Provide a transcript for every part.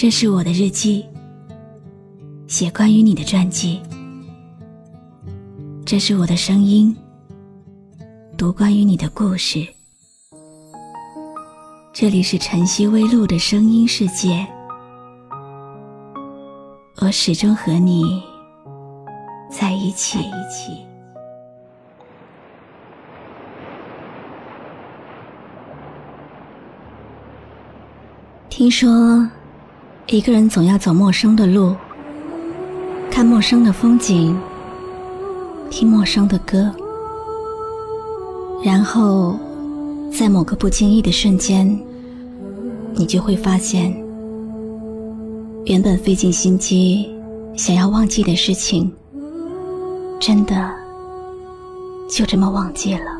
这是我的日记，写关于你的传记。这是我的声音，读关于你的故事。这里是晨曦微露的声音世界，我始终和你在一起。听说，一个人总要走陌生的路，看陌生的风景，听陌生的歌，然后在某个不经意的瞬间，你就会发现，原本费尽心机想要忘记的事情，真的就这么忘记了。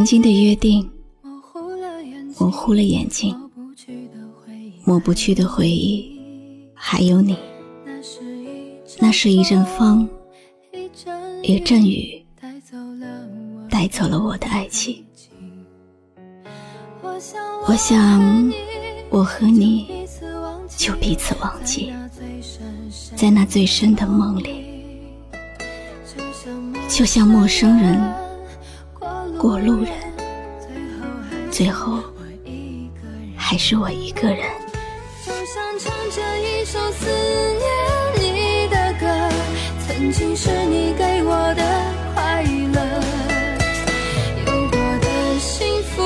曾经的约定，模糊了眼睛，抹不去的回忆，还有你。那是一阵风，一阵雨，带走了我的爱情。我想，我和你就彼此忘记，在那最深的梦里，就像陌生人。过路人，最后还是我一个人。就像唱着一首思念你的歌，曾经是你给我的快乐，有过的幸福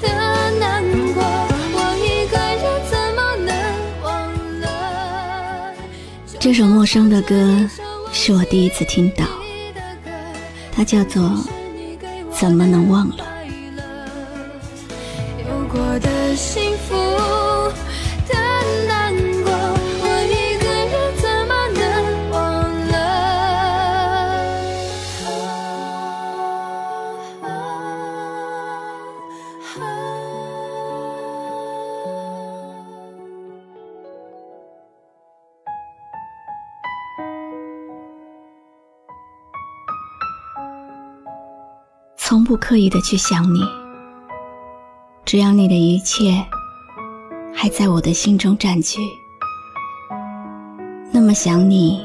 的难过，我一个人怎么能忘了？这首陌生的歌是我第一次听到，它叫做。怎么能忘了？有过的幸福，的难过，我一个人怎么能忘了？从不刻意的去想你，只要你的一切还在我的心中占据，那么想你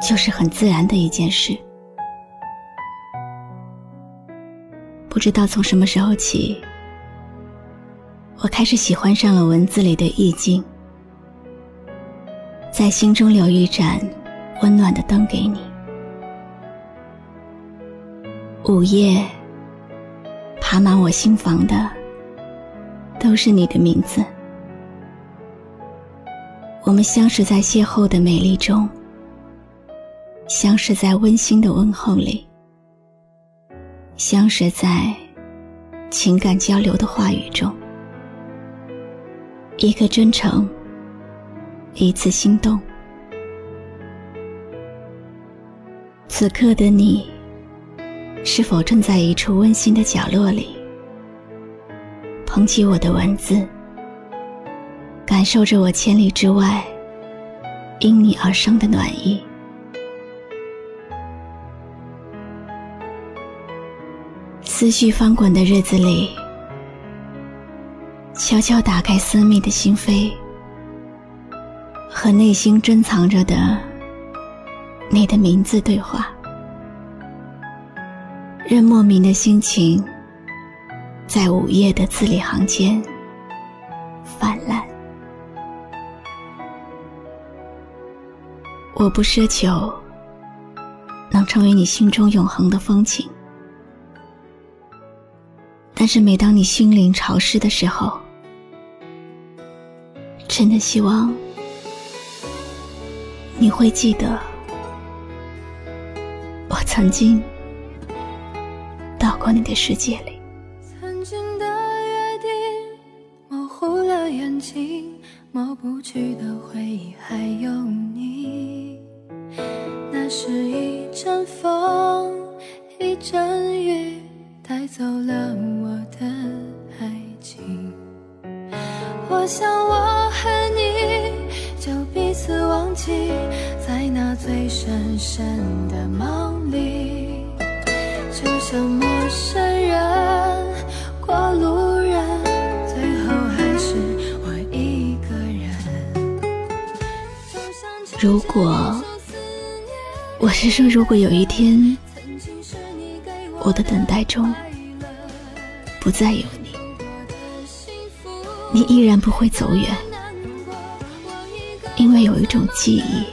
就是很自然的一件事。不知道从什么时候起，我开始喜欢上了文字里的意境，在心中留一盏温暖的灯给你。午夜，爬满我心房的，都是你的名字。我们相识在邂逅的美丽中，相识在温馨的问候里，相识在情感交流的话语中。一个真诚，一次心动。此刻的你。是否正在一处温馨的角落里，捧起我的文字，感受着我千里之外因你而生的暖意？思绪翻滚的日子里，悄悄打开私密的心扉，和内心珍藏着的你的名字对话。任莫名的心情，在午夜的字里行间泛滥。我不奢求能成为你心中永恒的风景，但是每当你心灵潮湿的时候，真的希望你会记得。我曾经你的世界里。曾经的约定模糊了眼睛，抹不去的回忆还有你。那是一阵风，一阵雨，带走了我的爱情。我想我和你就彼此忘记，在那最深深的梦里，就像陌生人过路人，最后还是我一个人。如果，我是说，如果有一天，我的等待中不再有你。你依然不会走远，因为有一种记忆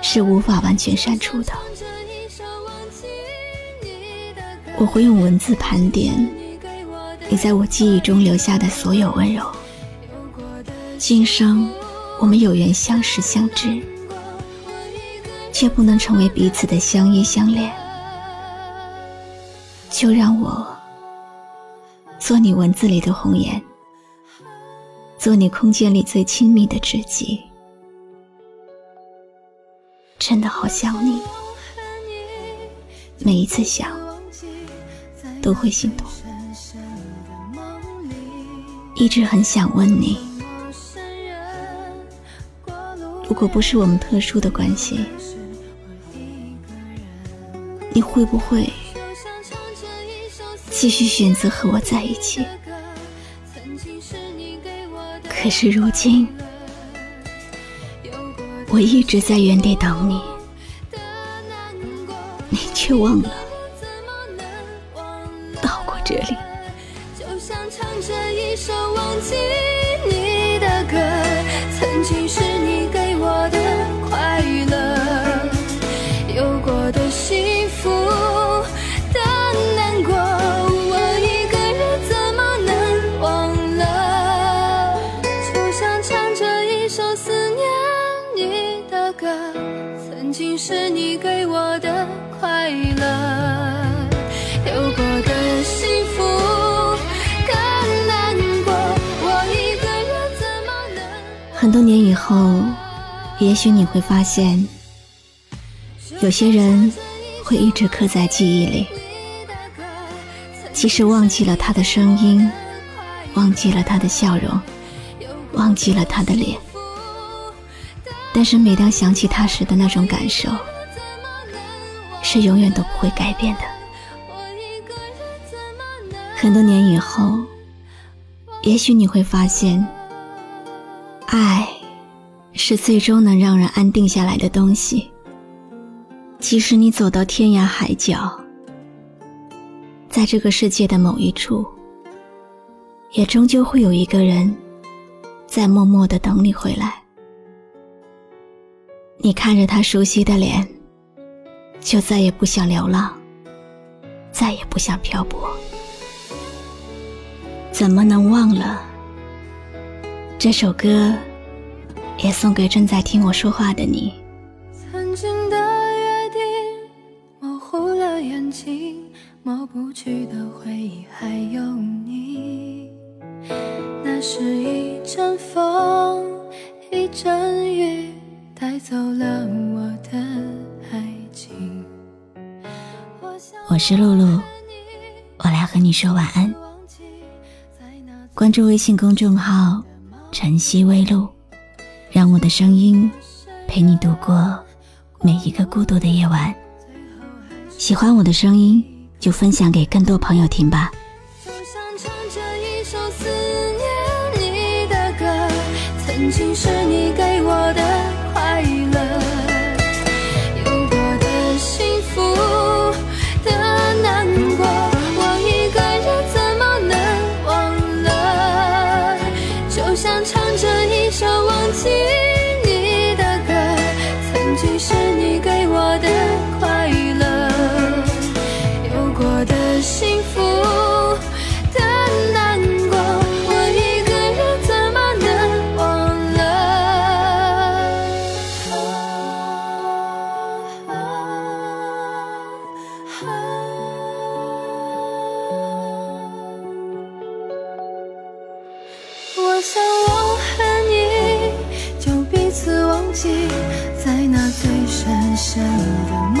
是无法完全删除的。我会用文字盘点你在我记忆中留下的所有温柔。今生我们有缘相识相知，却不能成为彼此的相依相恋，就让我做你文字里的红颜。做你空间里最亲密的知己，真的好想你。每一次想，都会心痛。一直很想问你，如果不是我们特殊的关系，你会不会继续选择和我在一起？可是如今，我一直在原地等你，你却忘了其实多年以后，也许你会发现，有些人会一直刻在记忆里，即使忘记了他的声音，忘记了他的笑容，忘记了他的脸。但是每当想起他时的那种感受，是永远都不会改变的。很多年以后，也许你会发现，爱是最终能让人安定下来的东西。即使你走到天涯海角，在这个世界的某一处，也终究会有一个人在默默的等你回来。你看着他熟悉的脸，就再也不想流浪，再也不想漂泊。怎么能忘了？这首歌也送给正在听我说话的你。曾经的约定模糊了眼睛，抹不去的回忆还有你。那是一阵风，一阵雨。带走了我的爱情。我是露露，我来和你说晚安。关注微信公众号“晨曦微露”，让我的声音陪你度过每一个孤独的夜晚。喜欢我的声音，就分享给更多朋友听吧。就像唱着一首思念你的歌，曾经是你给啊我想我和你就彼此忘记在那最深深的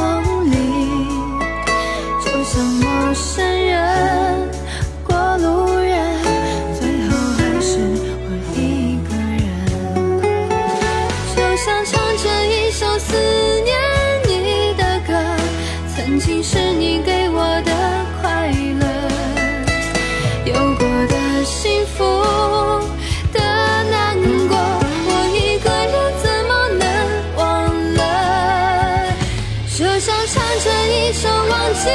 就像唱着一首忘记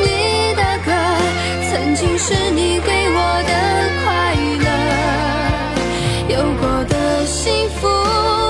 你的歌曾经是你给我的快乐有过的幸福。